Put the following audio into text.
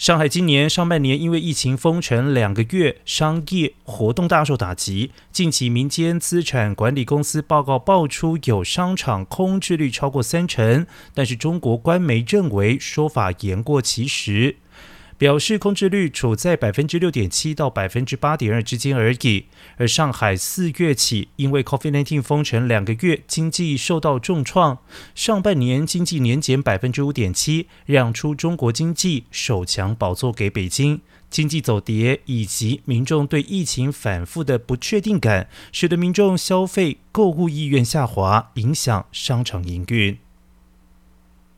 上海今年上半年因为疫情封城两个月，商业活动大受打击。近期民间资产管理公司报告爆出有商场空置率超过三成，但是中国官媒认为说法言过其实。表示空置率处在百分之六点七到百分之八点二之间而已。而上海四月起因为 COVID-19 封城两个月，经济受到重创，上半年经济年减百分之五点七，让出中国经济首强宝座给北京。经济走跌以及民众对疫情反复的不确定感，使得民众消费购物意愿下滑，影响商场营运。